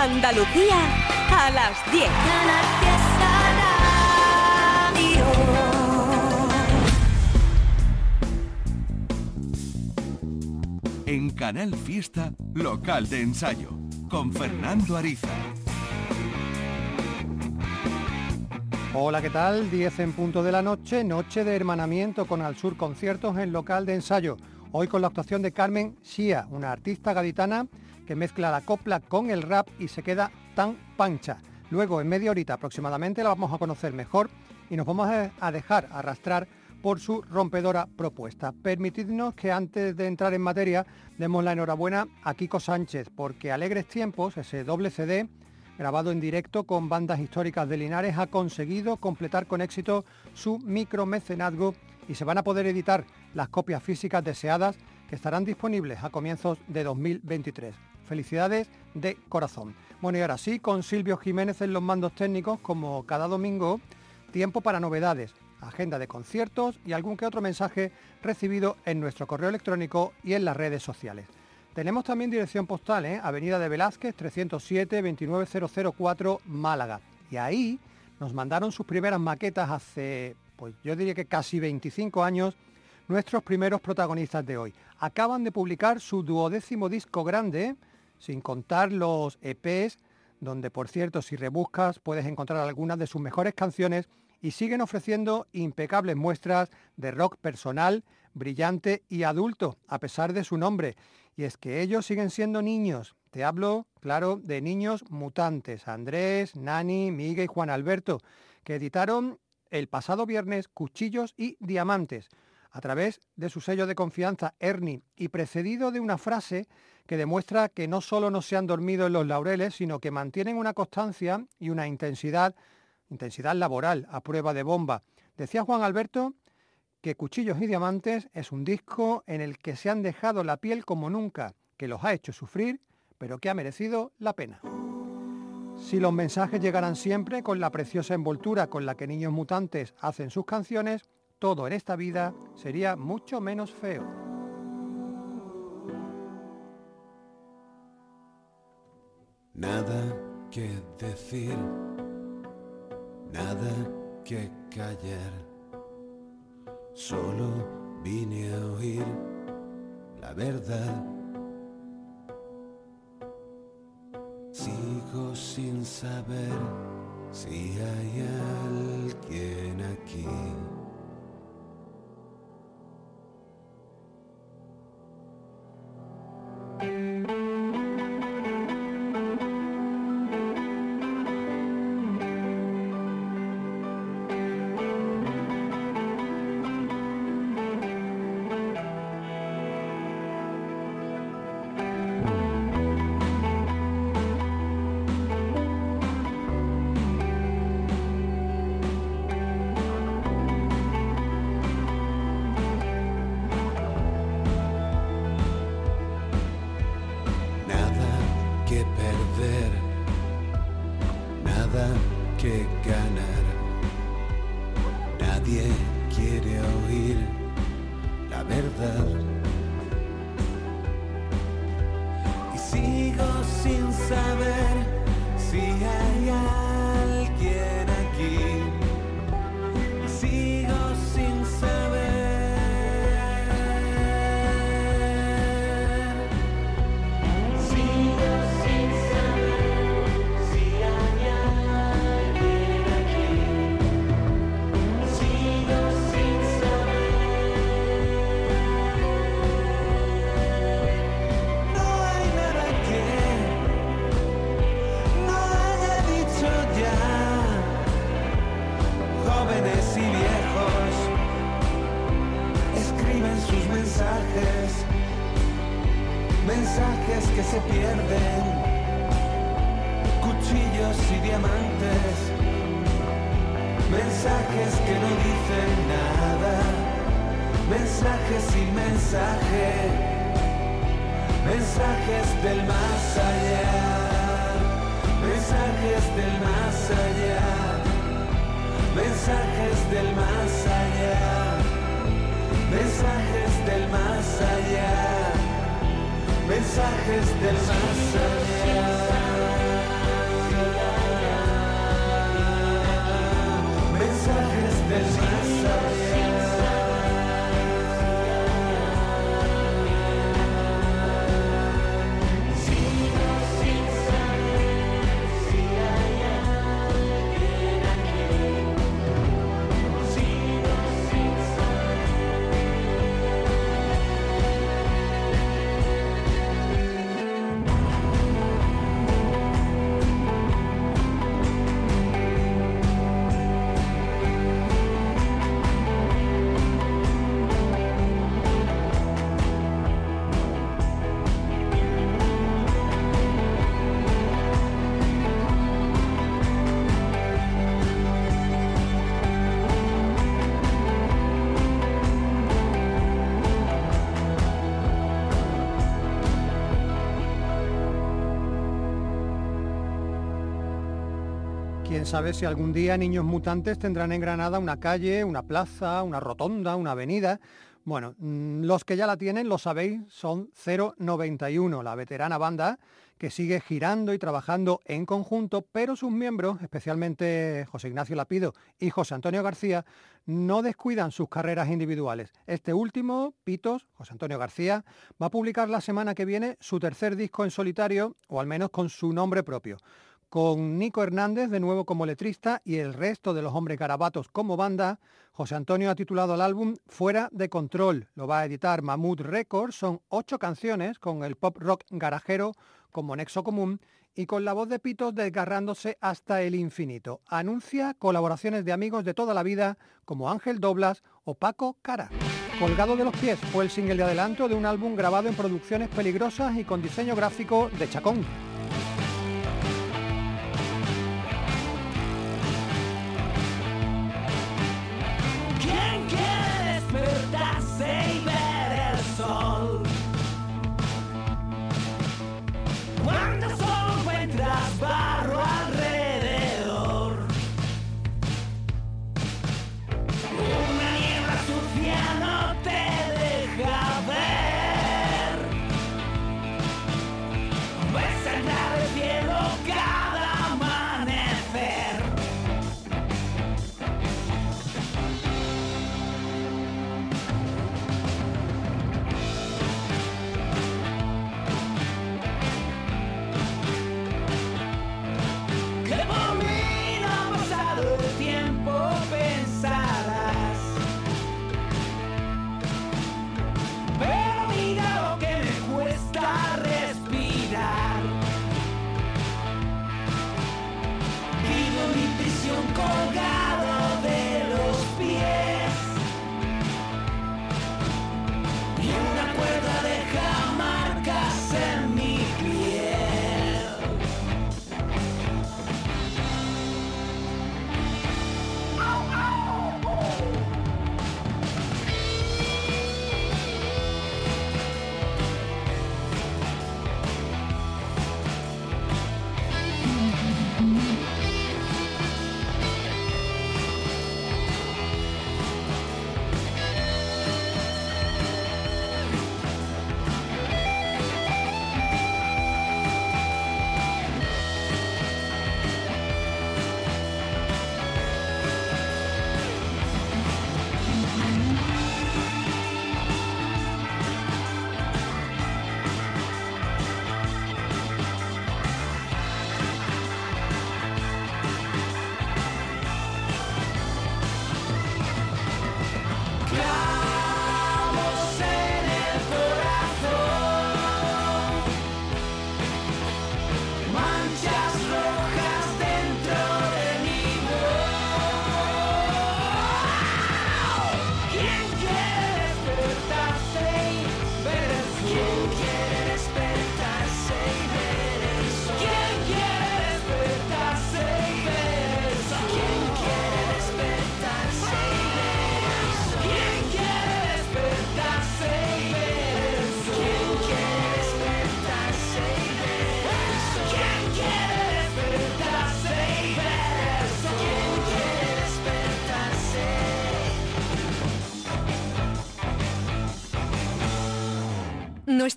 Andalucía a las 10. En Canal Fiesta, local de ensayo, con Fernando Ariza. Hola, ¿qué tal? 10 en punto de la noche, noche de hermanamiento con Al Sur Conciertos en local de ensayo. Hoy con la actuación de Carmen Shia, una artista gaditana que mezcla la copla con el rap y se queda tan pancha. Luego, en media horita aproximadamente, la vamos a conocer mejor y nos vamos a dejar arrastrar por su rompedora propuesta. Permitidnos que antes de entrar en materia demos la enhorabuena a Kiko Sánchez, porque Alegres Tiempos, ese doble CD, grabado en directo con bandas históricas de Linares, ha conseguido completar con éxito su micromecenazgo y se van a poder editar las copias físicas deseadas que estarán disponibles a comienzos de 2023. Felicidades de corazón. Bueno, y ahora sí, con Silvio Jiménez en los mandos técnicos, como cada domingo, tiempo para novedades, agenda de conciertos y algún que otro mensaje recibido en nuestro correo electrónico y en las redes sociales. Tenemos también dirección postal, ¿eh? Avenida de Velázquez, 307 29004 Málaga. Y ahí nos mandaron sus primeras maquetas hace, pues yo diría que casi 25 años, nuestros primeros protagonistas de hoy. Acaban de publicar su duodécimo disco grande, sin contar los EPs, donde por cierto si rebuscas puedes encontrar algunas de sus mejores canciones y siguen ofreciendo impecables muestras de rock personal, brillante y adulto, a pesar de su nombre. Y es que ellos siguen siendo niños. Te hablo, claro, de niños mutantes, Andrés, Nani, Miguel y Juan Alberto, que editaron el pasado viernes Cuchillos y Diamantes, a través de su sello de confianza Ernie, y precedido de una frase que demuestra que no solo no se han dormido en los laureles, sino que mantienen una constancia y una intensidad, intensidad laboral a prueba de bomba. Decía Juan Alberto que Cuchillos y Diamantes es un disco en el que se han dejado la piel como nunca, que los ha hecho sufrir, pero que ha merecido la pena. Si los mensajes llegaran siempre con la preciosa envoltura con la que Niños Mutantes hacen sus canciones, todo en esta vida sería mucho menos feo. Nada que decir, nada que callar Solo vine a oír la verdad. Sigo sin saber si hay alguien aquí. sigo sin saber. se pierden, cuchillos y diamantes, mensajes que no dicen nada, mensajes sin mensaje, mensajes del más allá, mensajes del más allá, mensajes del más allá, mensajes del más allá mensajes del más allá. Quién sabe si algún día Niños Mutantes tendrán en Granada una calle, una plaza, una rotonda, una avenida. Bueno, mm, los que ya la tienen, lo sabéis, son 091, la veterana banda que sigue girando y trabajando en conjunto, pero sus miembros, especialmente José Ignacio Lapido y José Antonio García, no descuidan sus carreras individuales. Este último, Pitos, José Antonio García, va a publicar la semana que viene su tercer disco en solitario, o al menos con su nombre propio con Nico Hernández de nuevo como letrista y el resto de los hombres garabatos como banda, José Antonio ha titulado el álbum Fuera de Control. Lo va a editar Mamut Records. Son ocho canciones con el pop rock garajero como nexo común y con la voz de Pitos desgarrándose hasta el infinito. Anuncia colaboraciones de amigos de toda la vida como Ángel Doblas o Paco Cara. Colgado de los pies fue el single de adelanto de un álbum grabado en producciones peligrosas y con diseño gráfico de Chacón.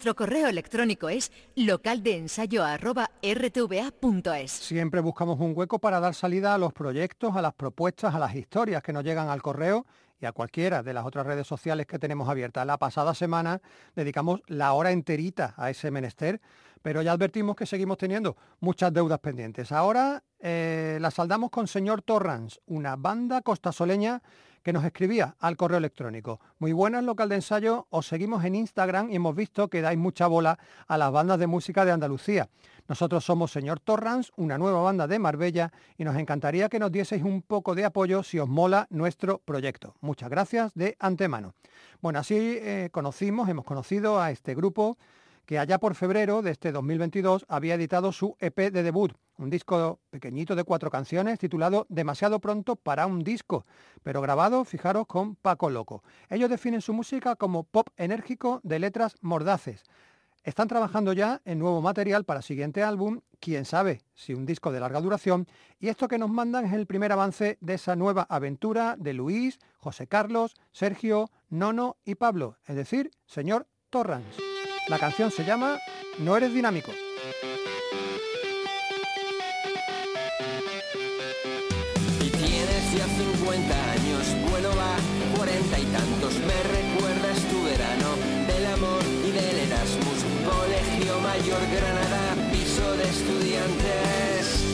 Nuestro correo electrónico es localdeensayo.rtva.es. Siempre buscamos un hueco para dar salida a los proyectos, a las propuestas, a las historias que nos llegan al correo y a cualquiera de las otras redes sociales que tenemos abiertas. La pasada semana dedicamos la hora enterita a ese menester, pero ya advertimos que seguimos teniendo muchas deudas pendientes. Ahora eh, la saldamos con Señor Torrans, una banda costasoleña que nos escribía al correo electrónico. Muy buenas, local de ensayo, os seguimos en Instagram y hemos visto que dais mucha bola a las bandas de música de Andalucía. Nosotros somos Señor Torrans, una nueva banda de Marbella, y nos encantaría que nos dieseis un poco de apoyo si os mola nuestro proyecto. Muchas gracias de antemano. Bueno, así eh, conocimos, hemos conocido a este grupo que allá por febrero de este 2022 había editado su EP de debut, un disco pequeñito de cuatro canciones titulado Demasiado pronto para un disco, pero grabado, fijaros, con Paco Loco. Ellos definen su música como pop enérgico de letras mordaces. Están trabajando ya en nuevo material para siguiente álbum, quién sabe si un disco de larga duración, y esto que nos mandan es el primer avance de esa nueva aventura de Luis, José Carlos, Sergio, Nono y Pablo, es decir, señor Torrance. La canción se llama No eres dinámico. Y tienes ya 50 años, bueno va, 40 y tantos, me recuerdas tu verano del amor y del Erasmus, Colegio Mayor Granada, piso de estudiantes.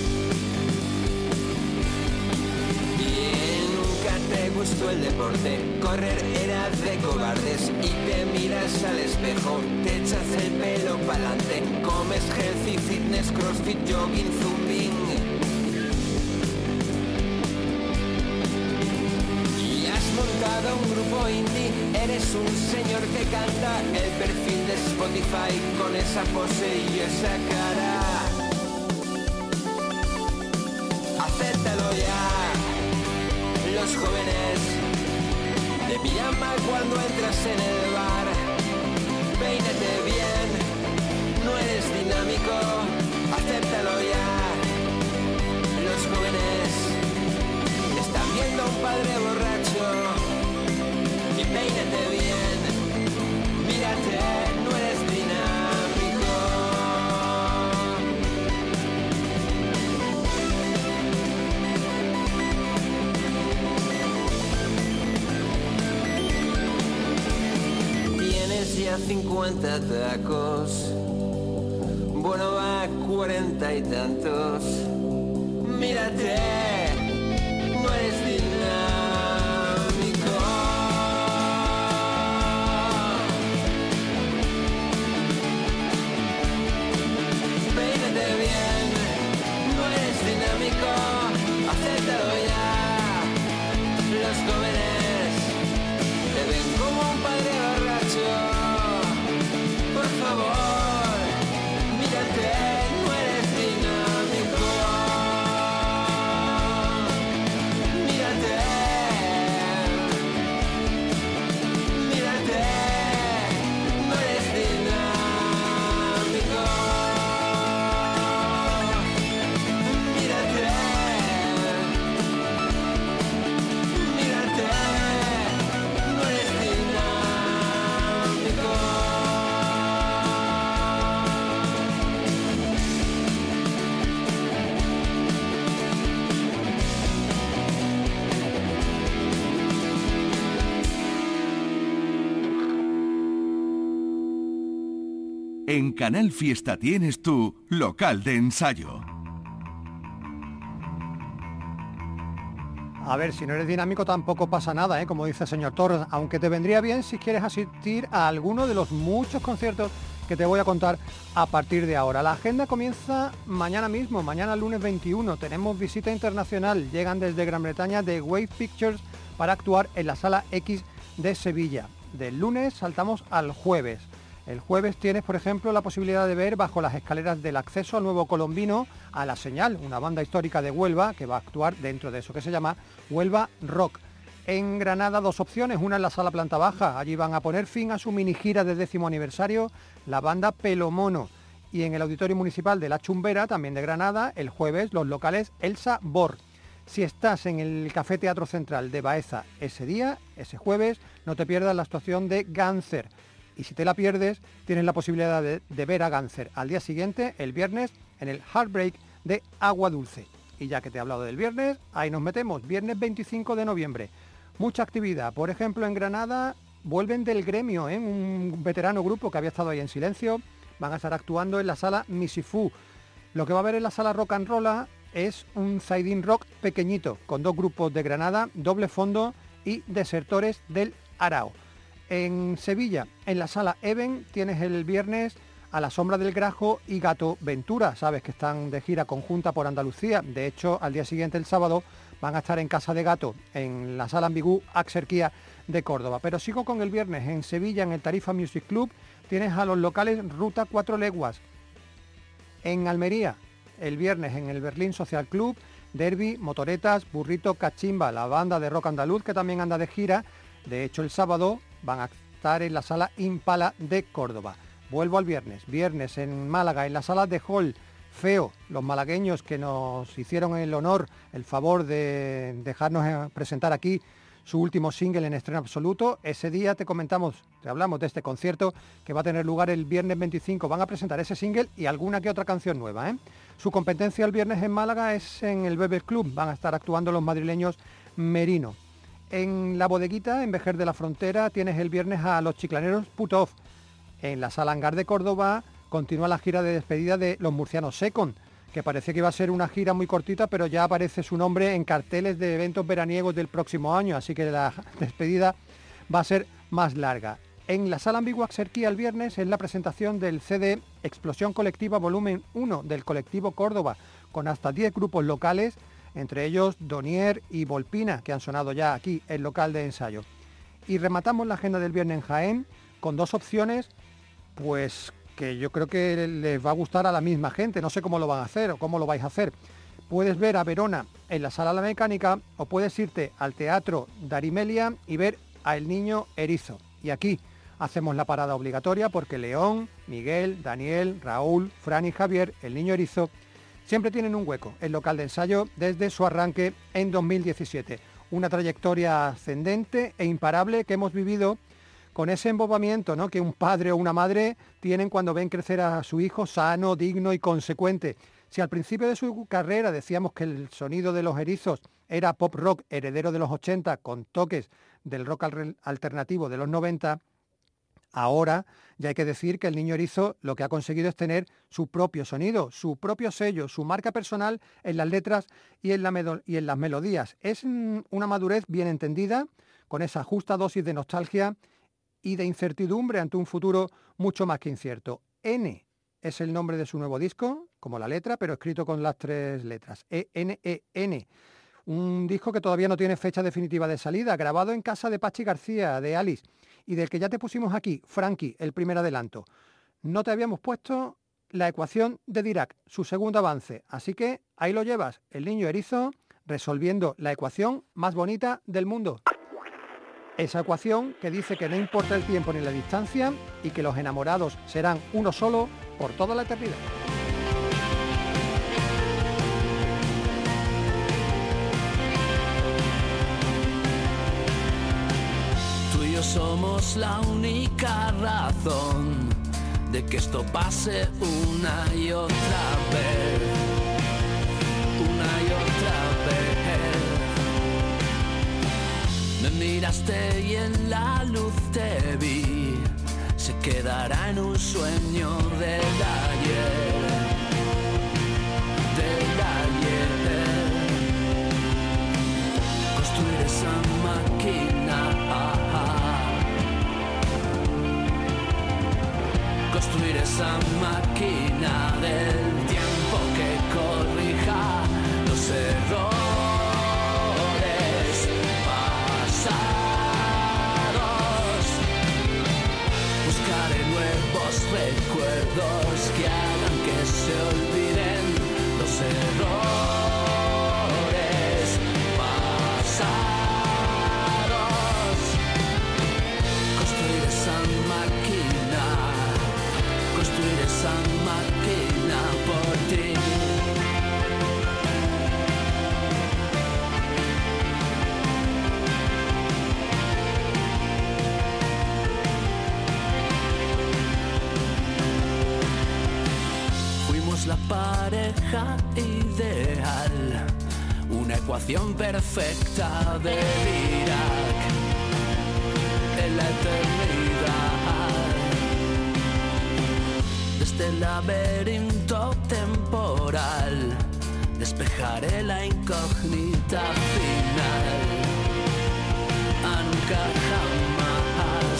Te gustó el deporte, correr era de cobardes y te miras al espejo, te echas el pelo pa'lante, comes healthy, fitness, crossfit, jogging, zumbing. Y has montado un grupo indie, eres un señor que canta el perfil de Spotify con esa pose y esa cara. Mal cuando entras en el bar. Peínate bien, no eres dinámico, acéptalo ya, los jóvenes están viendo a un padre borracho. Y peínate bien, 50 tacos, bueno va 40 y tantos, mírate no eres dinámico. Peínate bien, no eres dinámico, acéptalo ya. Los jóvenes te ven como un padre borracho. Canal Fiesta tienes tu local de ensayo. A ver, si no eres dinámico tampoco pasa nada, ¿eh? como dice el señor Torres, aunque te vendría bien si quieres asistir a alguno de los muchos conciertos que te voy a contar a partir de ahora. La agenda comienza mañana mismo, mañana lunes 21. Tenemos visita internacional, llegan desde Gran Bretaña de Wave Pictures para actuar en la sala X de Sevilla. Del lunes saltamos al jueves. El jueves tienes, por ejemplo, la posibilidad de ver bajo las escaleras del acceso al Nuevo Colombino a La Señal, una banda histórica de Huelva que va a actuar dentro de eso que se llama Huelva Rock. En Granada dos opciones, una en la sala planta baja, allí van a poner fin a su mini gira de décimo aniversario la banda Pelomono. Y en el Auditorio Municipal de La Chumbera, también de Granada, el jueves los locales Elsa Bor. Si estás en el Café Teatro Central de Baeza ese día, ese jueves, no te pierdas la actuación de Gáncer. Y si te la pierdes, tienes la posibilidad de, ver a Gáncer al día siguiente, el viernes, en el Heartbreak de Agua Dulce. Y ya que te he hablado del viernes, ahí nos metemos, viernes 25 de noviembre. Mucha actividad, por ejemplo en Granada vuelven del gremio, ¿eh? un veterano grupo que había estado ahí en silencio, van a estar actuando en la sala Misifú. Lo que va a haber en la sala Rock and Rolla es un side rock pequeñito, con dos grupos de Granada, doble fondo y desertores del Arao. En Sevilla, en la sala Even, tienes el viernes a la sombra del Grajo y Gato Ventura. Sabes que están de gira conjunta por Andalucía. De hecho, al día siguiente, el sábado, van a estar en Casa de Gato, en la sala Ambigú Axerquía de Córdoba. Pero sigo con el viernes en Sevilla, en el Tarifa Music Club, tienes a los locales Ruta Cuatro Leguas. En Almería, el viernes en el Berlín Social Club, Derby, Motoretas, Burrito, Cachimba, la banda de rock andaluz que también anda de gira. De hecho, el sábado van a estar en la sala Impala de Córdoba. Vuelvo al viernes. Viernes en Málaga, en la sala de Hall. Feo, los malagueños que nos hicieron el honor, el favor de dejarnos eh, presentar aquí su último single en estreno absoluto. Ese día te comentamos, te hablamos de este concierto que va a tener lugar el viernes 25. Van a presentar ese single y alguna que otra canción nueva. ¿eh? Su competencia el viernes en Málaga es en el Bebel Club. Van a estar actuando los madrileños Merino. En la bodeguita, en Vejer de la Frontera, tienes el viernes a los chiclaneros Putov. En la Sala Hangar de Córdoba continúa la gira de despedida de los murcianos Second que parecía que iba a ser una gira muy cortita, pero ya aparece su nombre en carteles de eventos veraniegos del próximo año, así que la despedida va a ser más larga. En la sala ambigua Xerquía el viernes es la presentación del CD Explosión Colectiva Volumen 1 del colectivo Córdoba, con hasta 10 grupos locales, entre ellos Donier y Volpina, que han sonado ya aquí, el local de ensayo. Y rematamos la agenda del viernes en Jaén con dos opciones, pues que yo creo que les va a gustar a la misma gente. No sé cómo lo van a hacer o cómo lo vais a hacer. Puedes ver a Verona en la sala La Mecánica o puedes irte al Teatro Darimelia y ver a El Niño Erizo. Y aquí hacemos la parada obligatoria porque León, Miguel, Daniel, Raúl, Fran y Javier, El Niño Erizo, siempre tienen un hueco en local de ensayo desde su arranque en 2017. Una trayectoria ascendente e imparable que hemos vivido con ese embobamiento ¿no? que un padre o una madre tienen cuando ven crecer a su hijo sano, digno y consecuente. Si al principio de su carrera decíamos que el sonido de los erizos era pop rock heredero de los 80 con toques del rock alternativo de los 90, ahora ya hay que decir que el niño erizo lo que ha conseguido es tener su propio sonido, su propio sello, su marca personal en las letras y en, las melodías. Es una madurez bien entendida, con esa justa dosis de nostalgia y de incertidumbre ante un futuro mucho más que incierto. N es el nombre de su nuevo disco, como la letra, pero escrito con las tres letras. E-N-E-N. Un disco que todavía no tiene fecha definitiva de salida, grabado en casa de Pachi García, de Alice, y del que ya te pusimos aquí, Frankie, el primer adelanto. No te habíamos puesto la ecuación de Dirac, su segundo avance, así que ahí lo llevas, el niño erizo, resolviendo la ecuación más bonita del mundo. Esa ecuación que dice que no importa el tiempo ni la distancia y que los enamorados serán uno solo por toda la eternidad. Somos la única razón de que esto pase una y otra vez. Una y otra Me miraste y en la luz te vi, se quedará en un sueño del ayer, construir esa máquina del tiempo que corrija los errores. recuerdos que hagan que se olviden los errores. Pareja ideal, una ecuación perfecta de Dirac en la eternidad. Desde el laberinto temporal, despejaré la incógnita final. A nunca jamás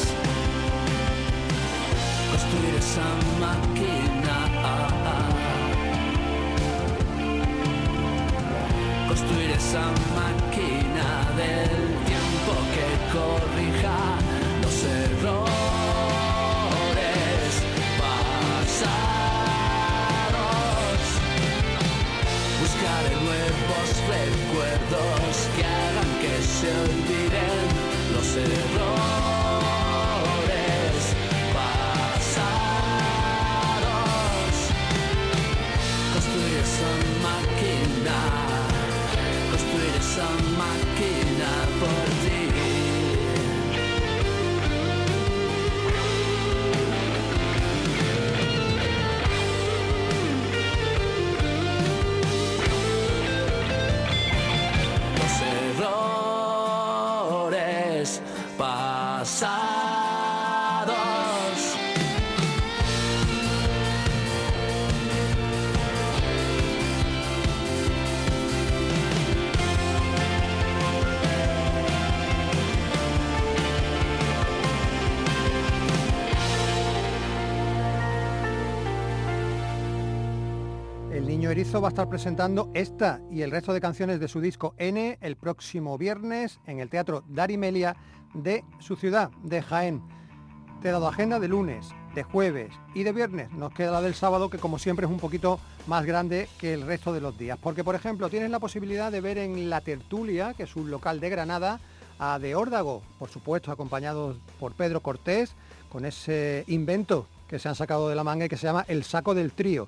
construir esa máquina. Construir esa máquina del va a estar presentando esta y el resto de canciones de su disco N el próximo viernes en el Teatro Darimelia de su ciudad, de Jaén. Te he dado agenda de lunes, de jueves y de viernes. Nos queda la del sábado que como siempre es un poquito más grande que el resto de los días. Porque por ejemplo tienes la posibilidad de ver en La Tertulia, que es un local de Granada, a De Órdago, por supuesto acompañados por Pedro Cortés, con ese invento que se han sacado de la manga y que se llama El Saco del Trío.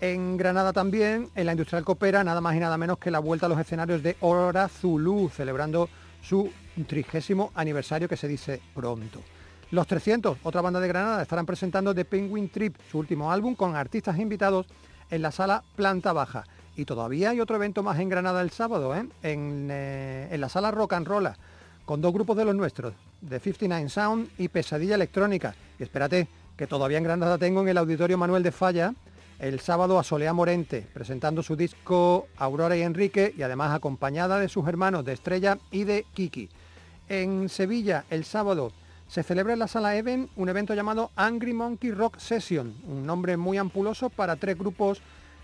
En Granada también, en la Industrial Copera, nada más y nada menos que la vuelta a los escenarios de Hora Zulu, celebrando su trigésimo aniversario que se dice pronto. Los 300, otra banda de Granada, estarán presentando The Penguin Trip, su último álbum, con artistas invitados en la sala Planta Baja. Y todavía hay otro evento más en Granada el sábado, ¿eh? en, eh, en la sala Rock and Roll, con dos grupos de los nuestros, The 59 Sound y Pesadilla Electrónica. Y espérate, que todavía en Granada tengo en el Auditorio Manuel de Falla el sábado a Solea Morente, presentando su disco Aurora y Enrique y además acompañada de sus hermanos de Estrella y de Kiki. En Sevilla, el sábado, se celebra en la sala Even un evento llamado Angry Monkey Rock Session, un nombre muy ampuloso para tres grupos,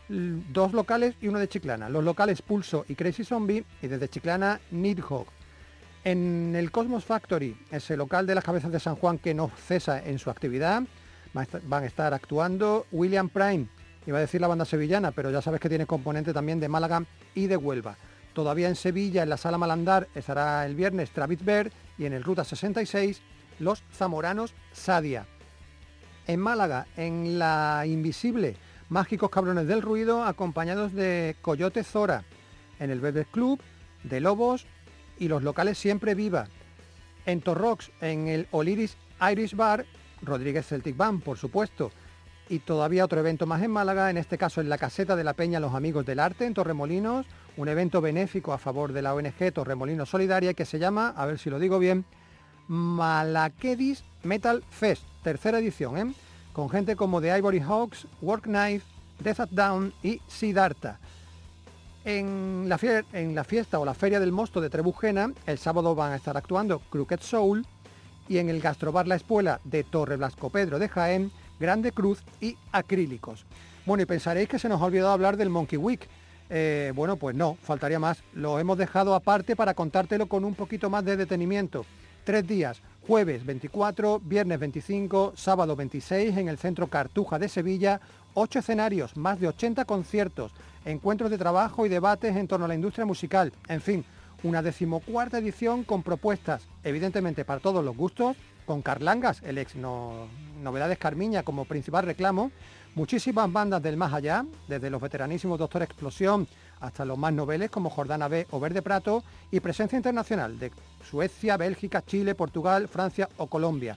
dos locales y uno de Chiclana. Los locales Pulso y Crazy Zombie y desde Chiclana Nidhogg. En el Cosmos Factory, ese local de las cabezas de San Juan que no cesa en su actividad, van a estar actuando William Prime, iba a decir la banda sevillana, pero ya sabes que tiene componente también de Málaga y de Huelva. Todavía en Sevilla, en la Sala Malandar, estará el viernes Travis Bear y en el Ruta 66 los zamoranos Sadia. En Málaga, en la Invisible, Mágicos Cabrones del Ruido, acompañados de Coyote Zora. En el Bebes Club, de Lobos y los locales Siempre Viva. En Torrox, en el Oliris Irish Bar, Rodríguez Celtic Band, por supuesto y todavía otro evento más en Málaga, en este caso en la caseta de la Peña Los Amigos del Arte en Torremolinos, un evento benéfico a favor de la ONG Torremolinos Solidaria que se llama, a ver si lo digo bien, Malakedis Metal Fest, tercera edición, ¿eh? con gente como The Ivory Hawks, Work Knife, Death at Down y Siddhartha. En la, en la fiesta o la feria del mosto de Trebujena, el sábado van a estar actuando Crooked Soul y en el Gastrobar La Espuela de Torre Blasco Pedro de Jaén, Grande Cruz y acrílicos. Bueno, y pensaréis que se nos ha olvidado hablar del Monkey Week. Eh, bueno, pues no, faltaría más. Lo hemos dejado aparte para contártelo con un poquito más de detenimiento. Tres días, jueves 24, viernes 25, sábado 26 en el Centro Cartuja de Sevilla, ocho escenarios, más de 80 conciertos, encuentros de trabajo y debates en torno a la industria musical. En fin, una decimocuarta edición con propuestas, evidentemente para todos los gustos, con Carlangas, el ex no, Novedades Carmiña como principal reclamo, muchísimas bandas del más allá, desde los veteranísimos Doctor Explosión hasta los más noveles como Jordana B o Verde Prato y presencia internacional de Suecia, Bélgica, Chile, Portugal, Francia o Colombia.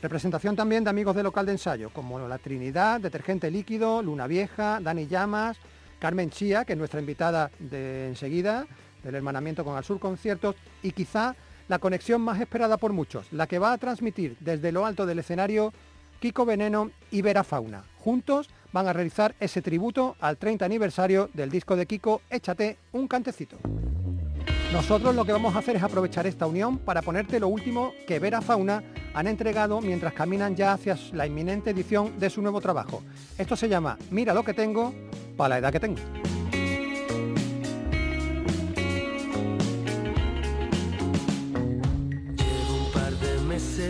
Representación también de amigos del local de ensayo, como La Trinidad, Detergente Líquido, Luna Vieja, Dani Llamas, Carmen Chía, que es nuestra invitada de enseguida, del hermanamiento con Al Sur Conciertos, y quizá la conexión más esperada por muchos, la que va a transmitir desde lo alto del escenario Kiko Veneno y Vera Fauna. Juntos van a realizar ese tributo al 30 aniversario del disco de Kiko Échate un cantecito. Nosotros lo que vamos a hacer es aprovechar esta unión para ponerte lo último que Vera Fauna han entregado mientras caminan ya hacia la inminente edición de su nuevo trabajo. Esto se llama Mira lo que tengo para la edad que tengo.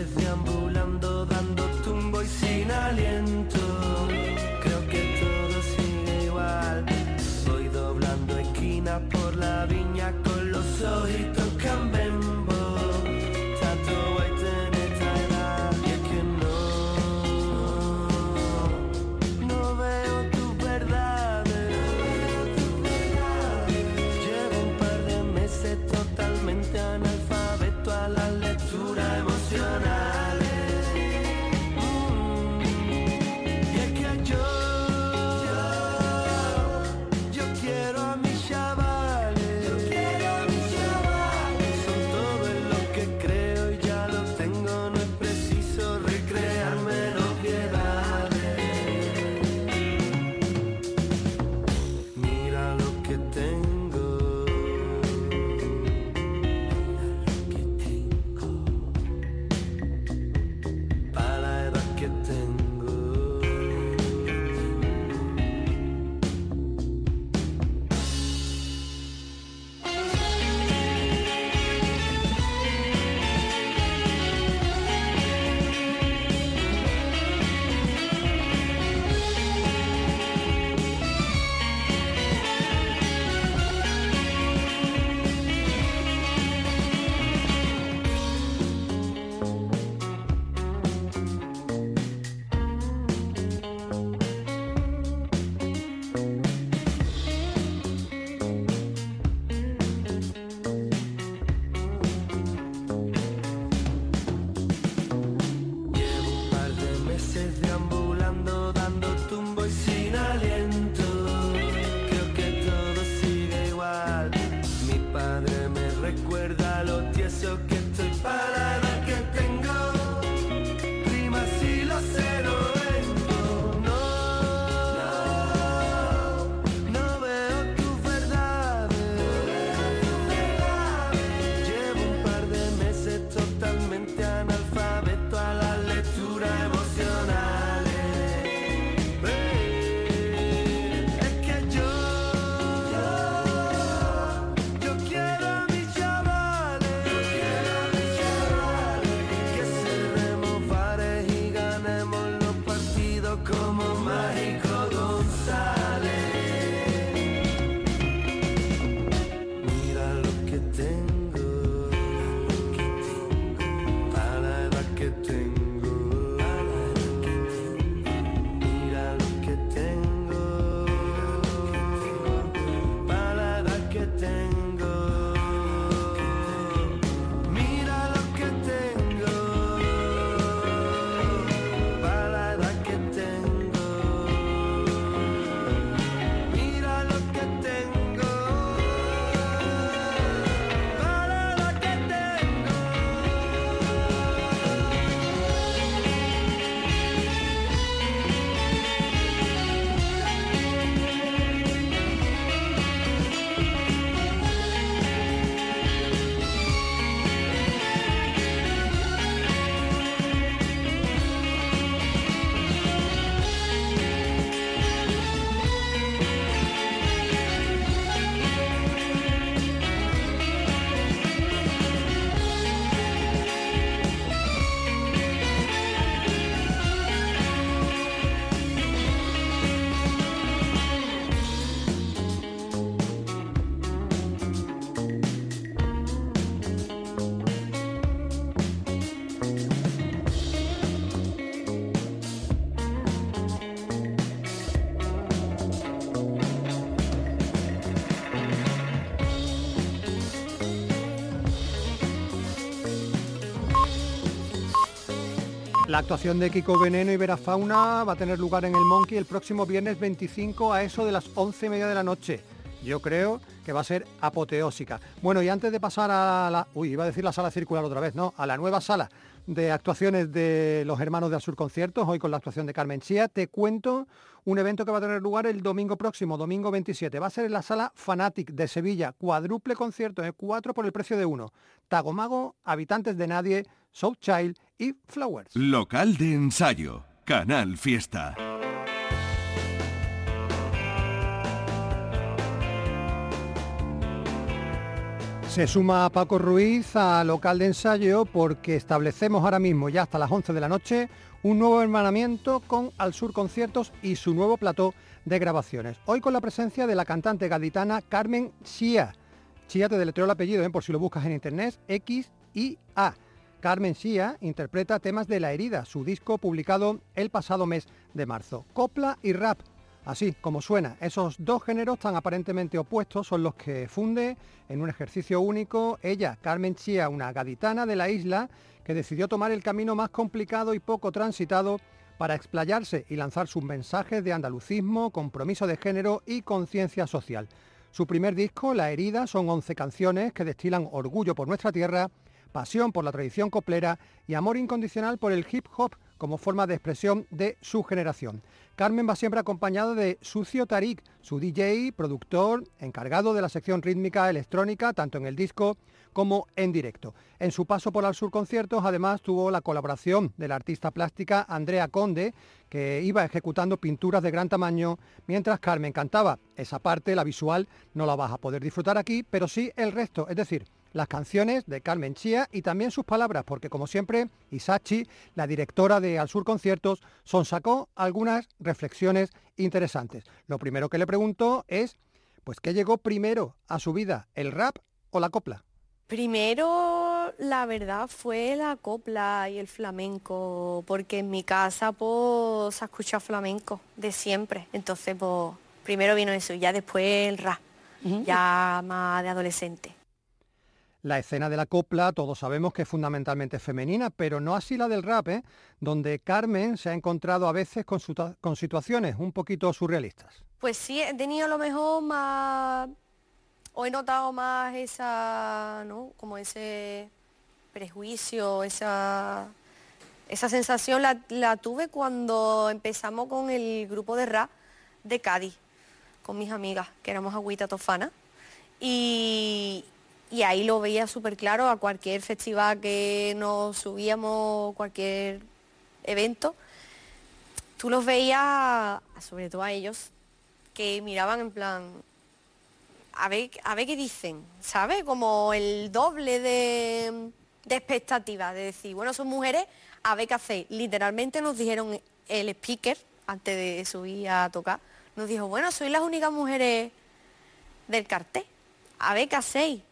Deambulando, dando tumbo y sin aliento. Creo que todo sigue igual. Voy doblando esquina por la viña La actuación de Kiko Veneno y Vera Fauna va a tener lugar en el Monkey el próximo viernes 25 a eso de las 11 y media de la noche. Yo creo que va a ser apoteósica. Bueno, y antes de pasar a la... Uy, iba a decir la sala circular otra vez, ¿no? A la nueva sala de actuaciones de los hermanos de Sur Conciertos, hoy con la actuación de Carmen Chía, te cuento un evento que va a tener lugar el domingo próximo, domingo 27. Va a ser en la sala Fanatic de Sevilla, cuádruple concierto, ¿eh? cuatro por el precio de uno. Tagomago, Habitantes de Nadie, South Child y Flowers. Local de ensayo, Canal Fiesta. Se suma Paco Ruiz a local de ensayo porque establecemos ahora mismo, ya hasta las 11 de la noche, un nuevo hermanamiento con Al Sur Conciertos y su nuevo plató de grabaciones. Hoy con la presencia de la cantante gaditana Carmen Chia. Chia te deletreo el apellido, ¿eh? por si lo buscas en internet, X-I-A. Carmen Chia interpreta temas de La Herida, su disco publicado el pasado mes de marzo. Copla y rap Así como suena, esos dos géneros tan aparentemente opuestos son los que funde en un ejercicio único ella, Carmen Chía, una gaditana de la isla que decidió tomar el camino más complicado y poco transitado para explayarse y lanzar sus mensajes de andalucismo, compromiso de género y conciencia social. Su primer disco, La Herida, son 11 canciones que destilan orgullo por nuestra tierra, pasión por la tradición coplera y amor incondicional por el hip hop como forma de expresión de su generación. Carmen va siempre acompañada de Sucio Tarik, su DJ, productor, encargado de la sección rítmica electrónica, tanto en el disco como en directo. En su paso por Al Sur Conciertos, además, tuvo la colaboración de la artista plástica Andrea Conde, que iba ejecutando pinturas de gran tamaño, mientras Carmen cantaba. Esa parte, la visual, no la vas a poder disfrutar aquí, pero sí el resto, es decir, las canciones de Carmen Chía y también sus palabras, porque como siempre, Isachi, la directora de Al Sur Conciertos, sacó algunas reflexiones interesantes. Lo primero que le preguntó es, pues, ¿qué llegó primero a su vida, el rap o la copla? Primero, la verdad, fue la copla y el flamenco, porque en mi casa, pues, se escucha flamenco de siempre. Entonces, pues, Primero vino eso y ya después el rap, ya más de adolescente. La escena de la copla todos sabemos que es fundamentalmente femenina, pero no así la del rap, ¿eh? donde Carmen se ha encontrado a veces con, con situaciones un poquito surrealistas. Pues sí, he tenido a lo mejor más, o he notado más esa, ¿no? Como ese prejuicio, esa, esa sensación la, la tuve cuando empezamos con el grupo de rap de Cádiz, con mis amigas, que éramos agüita tofana. Y, y ahí lo veía súper claro a cualquier festival que nos subíamos, cualquier evento, tú los veías, sobre todo a ellos, que miraban en plan, a ver, a ver qué dicen, ¿sabes? Como el doble de, de expectativas, de decir, bueno, son mujeres, a ver qué hacéis. Literalmente nos dijeron el speaker, antes de subir a tocar, nos dijo, bueno, sois las únicas mujeres del cartel, a ver qué hacéis.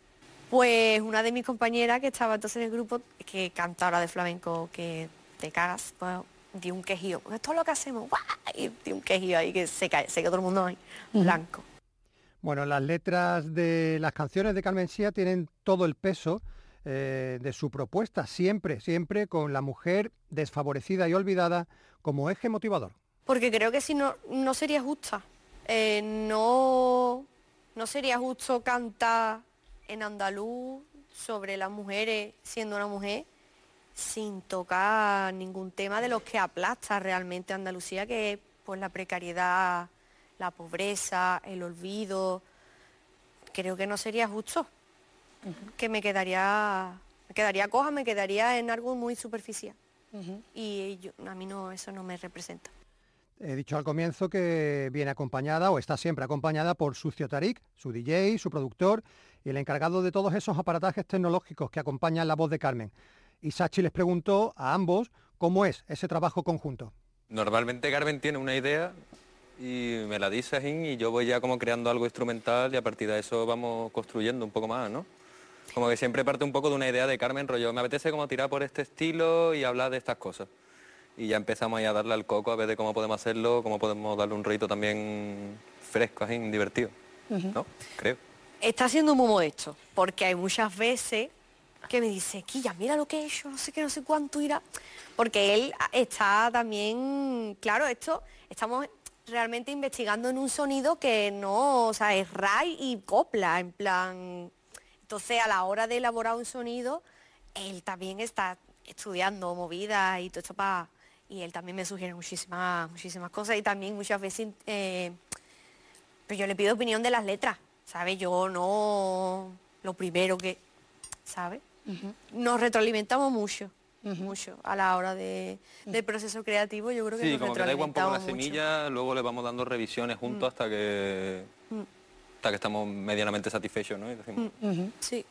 Pues una de mis compañeras que estaba entonces en el grupo, que canta ahora de flamenco, que te cagas, pues dio un quejío. Pues esto es lo que hacemos, y dio un quejío ahí que se cae, se quedó todo el mundo ahí, blanco. Bueno, las letras de las canciones de Carmen Sía tienen todo el peso eh, de su propuesta, siempre, siempre con la mujer desfavorecida y olvidada como eje motivador. Porque creo que si no, no sería justa. Eh, no, no sería justo cantar en andaluz sobre las mujeres siendo una mujer sin tocar ningún tema de los que aplasta realmente Andalucía, que es pues la precariedad, la pobreza, el olvido. Creo que no sería justo. Que me quedaría, me quedaría coja, me quedaría en algo muy superficial. Y a mí no, eso no me representa. He dicho al comienzo que viene acompañada o está siempre acompañada por Sucio Tarik, su DJ, su productor y el encargado de todos esos aparatajes tecnológicos que acompañan la voz de Carmen. Y Sachi les preguntó a ambos cómo es ese trabajo conjunto. Normalmente Carmen tiene una idea y me la dice y yo voy ya como creando algo instrumental y a partir de eso vamos construyendo un poco más, ¿no? Como que siempre parte un poco de una idea de Carmen, rollo, me apetece como tirar por este estilo y hablar de estas cosas y ya empezamos ahí a darle al coco a ver de cómo podemos hacerlo, cómo podemos darle un rito también fresco, así, divertido. ¿No? Creo. Está siendo muy modesto, porque hay muchas veces que me dice, Quilla, mira lo que he hecho, no sé qué, no sé cuánto irá. Porque él está también, claro, esto, estamos realmente investigando en un sonido que no, o sea, es ray y copla, en plan. Entonces, a la hora de elaborar un sonido, él también está estudiando movidas y todo esto para y él también me sugiere muchísimas, muchísimas cosas y también muchas veces eh, pues yo le pido opinión de las letras, ¿sabes? Yo no lo primero que, ¿sabes? Nos retroalimentamos mucho. mucho a la hora de, del proceso creativo yo creo que sí, como que da igual un poco la semilla luego le vamos dando revisiones juntos hasta que hasta que estamos medianamente satisfechos ¿no? sí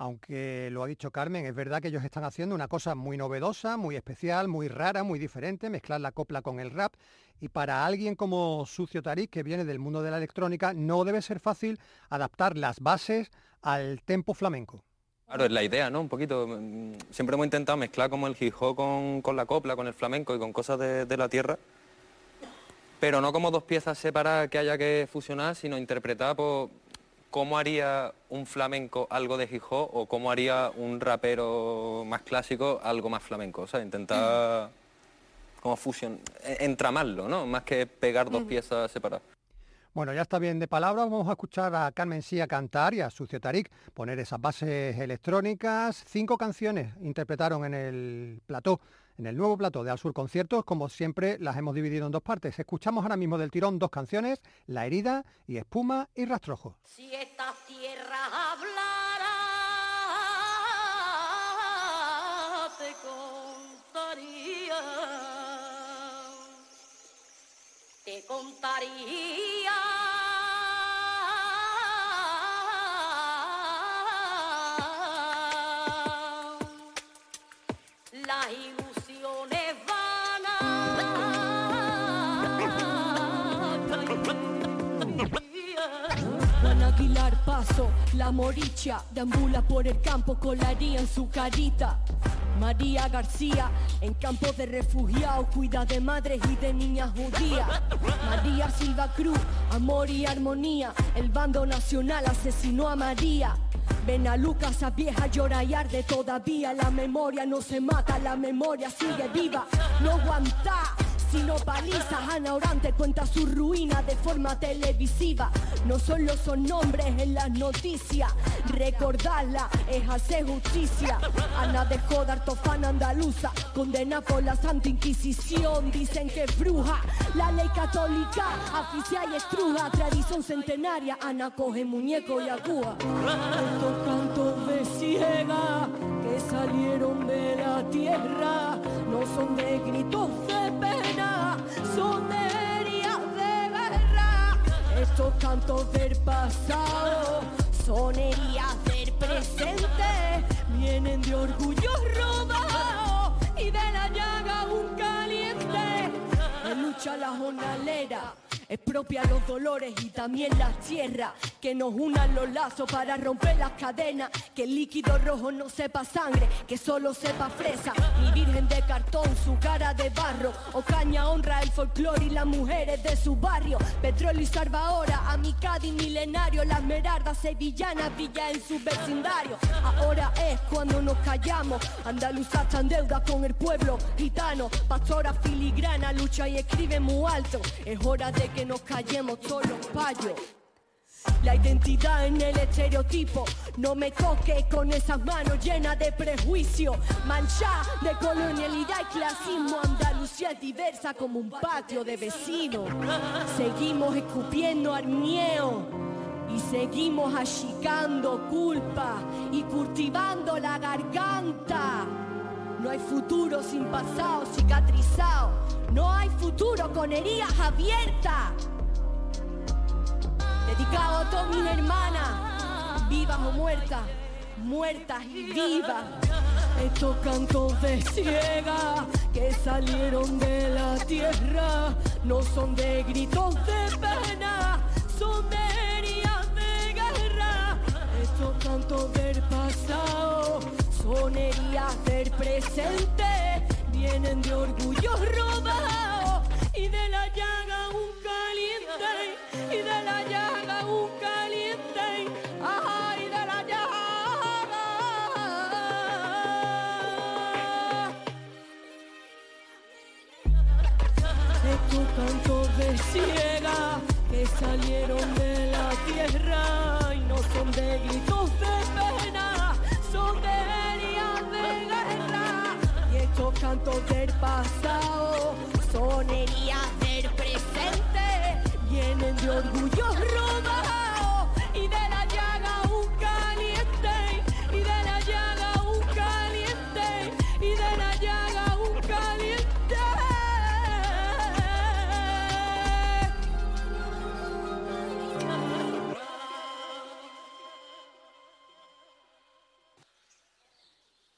aunque lo ha dicho Carmen, es verdad que ellos están haciendo una cosa muy novedosa, muy especial, muy rara, muy diferente, mezclar la copla con el rap. Y para alguien como Sucio Tarik, que viene del mundo de la electrónica, no debe ser fácil adaptar las bases al tempo flamenco. Claro, es la idea, ¿no? Un poquito. Mm, siempre hemos intentado mezclar como el hip hop con, la copla, con el flamenco y con cosas de, la tierra. Pero no como dos piezas separadas que haya que fusionar, sino interpretar por ¿cómo haría un flamenco algo de hip o cómo haría un rapero más clásico algo más flamenco? O sea, intentar como fusión, e, entramarlo, ¿no? Más que pegar dos piezas separadas. Bueno, ya está bien de palabras, vamos a escuchar a Carmen Sía cantar y a Sucio Tarik poner esas bases electrónicas. Cinco canciones interpretaron en el plató en el nuevo plato de Al Sur Conciertos, como siempre, las hemos dividido en dos partes. Escuchamos ahora mismo del tirón dos canciones, La herida y Espuma y Rastrojo. Si esta tierra hablara, te contaría, te contaría. Paso, la moricha deambula por el campo con la haría en su carita. María García, en campos de refugiados, cuida de madres y de niñas judías. María Silva Cruz, amor y armonía, el bando nacional asesinó a María. Ven a Lucas, vieja llora y arde todavía. La memoria no se mata, la memoria sigue viva. No aguanta, sino paliza. Ana Orante cuenta su ruina de forma televisiva. No solo son nombres en las noticias, recordarla es hacer justicia. Ana dejó de Artofana andaluza, condena por la Santa Inquisición. Dicen que es bruja, la ley católica, oficial y estruja, tradición centenaria. Ana coge muñeco y acúa. Estos cantos de ciega que salieron de la tierra no son de gritos Estos cantos del pasado son del presente, vienen de orgullo robado y de la llaga un caliente. En lucha la jornalera expropia los dolores y también la tierra que nos unan los lazos para romper las cadenas que el líquido rojo no sepa sangre que solo sepa fresa. Mi virgen de cartón su cara de barro Ocaña honra el folclore y las mujeres de su barrio. Petróleo y salva ahora a mi Cádiz milenario la esmeralda sevillana brilla en su vecindario. Ahora es cuando nos callamos andaluza está en deuda con el pueblo gitano. Pastora filigrana lucha y escribe muy alto. Es hora de que nos callemos todos los payos. La identidad en el estereotipo, no me toque con esas manos llenas de prejuicio, mancha de colonialidad y clasismo. Andalucía es diversa como un patio de vecinos. Seguimos escupiendo arnieo y seguimos achicando culpa y cultivando la garganta. No hay futuro sin pasado cicatrizado. No hay futuro con heridas abiertas. Dedicado a todas mis hermanas, vivas o muertas, muertas y vivas. Estos cantos de ciega que salieron de la tierra no son de gritos de pena, son heridas de guerra. Estos cantos del pasado son heridas del presente, vienen de orgullo robado y de la llaga un caliente, y de la llaga un caliente, ay, de la llaga. Estos cantos de ciega que salieron de la tierra y no son de gritos de pena, son de cantos del pasado son heridas del presente, vienen de orgullo robado y de la llaga un caliente, y de la llaga un caliente, y de la llaga un caliente.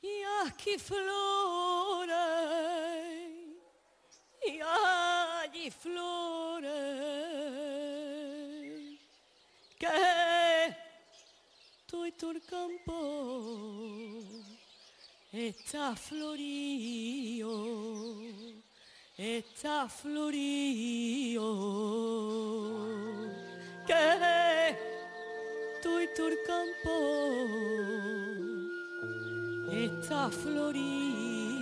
Y aquí flores, el campo está florío, está florío, que el campo está florío.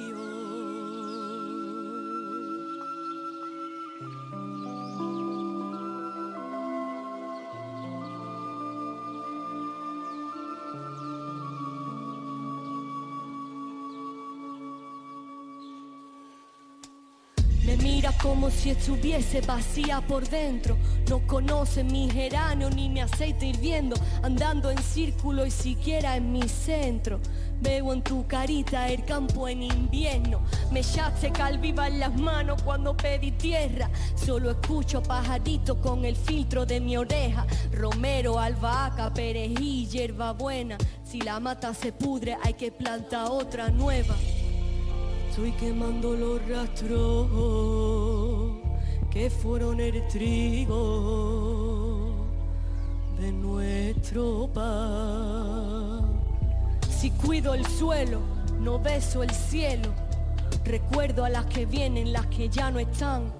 Como si estuviese vacía por dentro. No conoce mi geranio ni mi aceite hirviendo. Andando en círculo y siquiera en mi centro. Veo en tu carita el campo en invierno. Me yace calviva en las manos cuando pedí tierra. Solo escucho pajaritos con el filtro de mi oreja. Romero, albahaca, perejil, hierba buena. Si la mata se pudre, hay que plantar otra nueva. Estoy quemando los rastros que fueron el trigo de nuestro pan. Si cuido el suelo, no beso el cielo. Recuerdo a las que vienen, las que ya no están.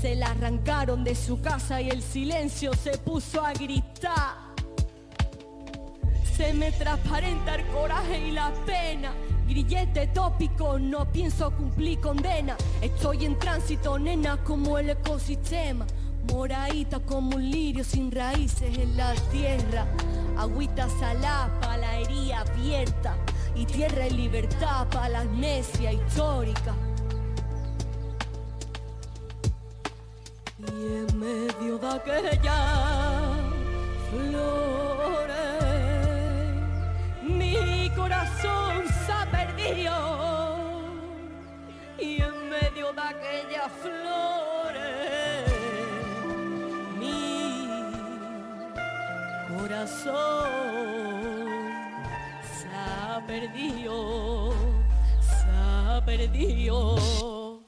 Se la arrancaron de su casa y el silencio se puso a gritar. Se me transparenta el coraje y la pena. Grillete tópico, no pienso cumplir condena. Estoy en tránsito, nena, como el ecosistema. Moradita como un lirio sin raíces en la tierra. Agüita salada para la herida abierta. Y tierra y libertad para la amnesia histórica. Y en medio de aquella flores, mi corazón Y en medio de aquellas flores, mi corazón se ha perdido, se ha perdido.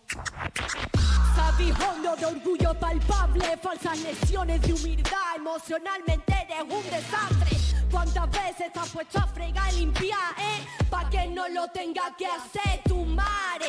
Sabijondo de orgullo palpable, falsas lesiones de humildad, emocionalmente eres un desastre. ¿Cuántas veces te has puesto a fregar y limpiar, eh? Pa' que no lo tenga que hacer tu madre.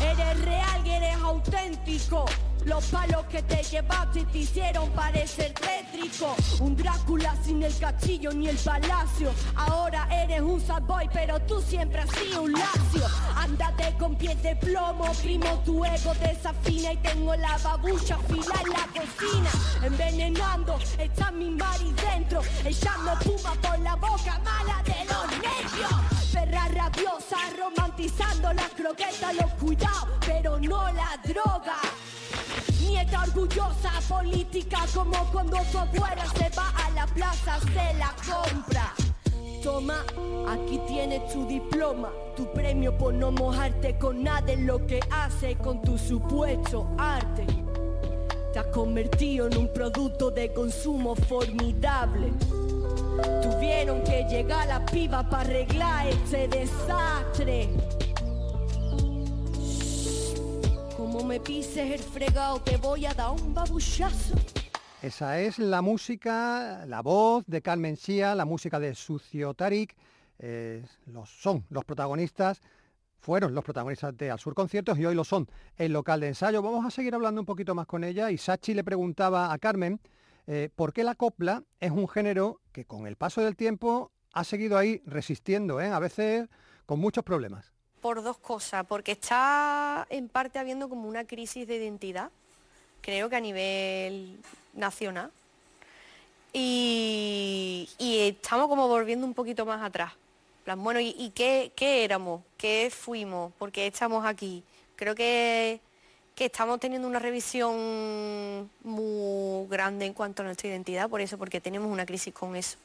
Eres real y eres auténtico. Los palos que te llevaste te hicieron parecer tétrico. Un Drácula sin el castillo ni el palacio. Ahora eres un sad boy, pero tú siempre has sido un lacio. Ándate con pies de plomo, primo, tu ego desafina y tengo la babucha fila en la cocina. Envenenando, está mi mari dentro, echando puma por la boca mala de los nervios. Perra rabiosa, romantizando las croquetas, los cuidados, pero no la droga. Nieta orgullosa, política como cuando tu abuela se va a la plaza, se la compra. Toma, aquí tienes tu diploma, tu premio por no mojarte con nada en lo que hace con tu supuesto arte. Te has convertido en un producto de consumo formidable. Tuvieron que llegar la piba para arreglar este desastre. Me pises el fregado, te voy a dar un babuchazo. Esa es la música, la voz de Carmen Sia, la música de Sucio Tarik. eh, los, son los protagonistas, fueron los protagonistas de Al Sur Conciertos y hoy lo son el local de ensayo. Vamos a seguir hablando un poquito más con ella y Sachi le preguntaba a Carmen eh, por qué la copla es un género que con el paso del tiempo ha seguido ahí resistiendo, ¿eh? a veces con muchos problemas. Por dos cosas, porque está en parte habiendo como una crisis de identidad, creo que a nivel nacional, y, estamos como volviendo un poquito más atrás. Plan, bueno, ¿y, y qué, qué éramos? ¿Qué fuimos? ¿Por qué estamos aquí? Creo que, que estamos teniendo una revisión muy grande en cuanto a nuestra identidad, por eso, porque tenemos una crisis con eso.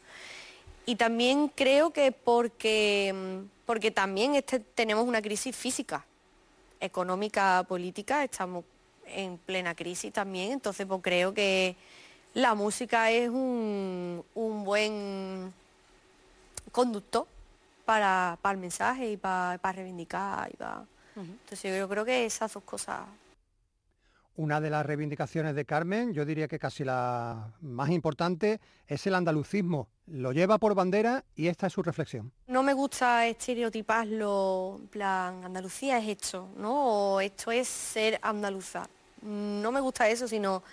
Y también creo que porque, mm, porque también este, tenemos una crisis física, económica, política, estamos en plena crisis también, entonces pues creo que la música es un, un buen conductor para, para el mensaje y para, para reivindicar. Y para... Entonces yo creo que esas dos cosas Una de las reivindicaciones de Carmen, yo diría que casi la más importante, es el andalucismo. Lo lleva por bandera y esta es su reflexión. No me gusta estereotiparlo, plan, Andalucía es esto, ¿no? O esto es ser andaluza. No me gusta eso, sino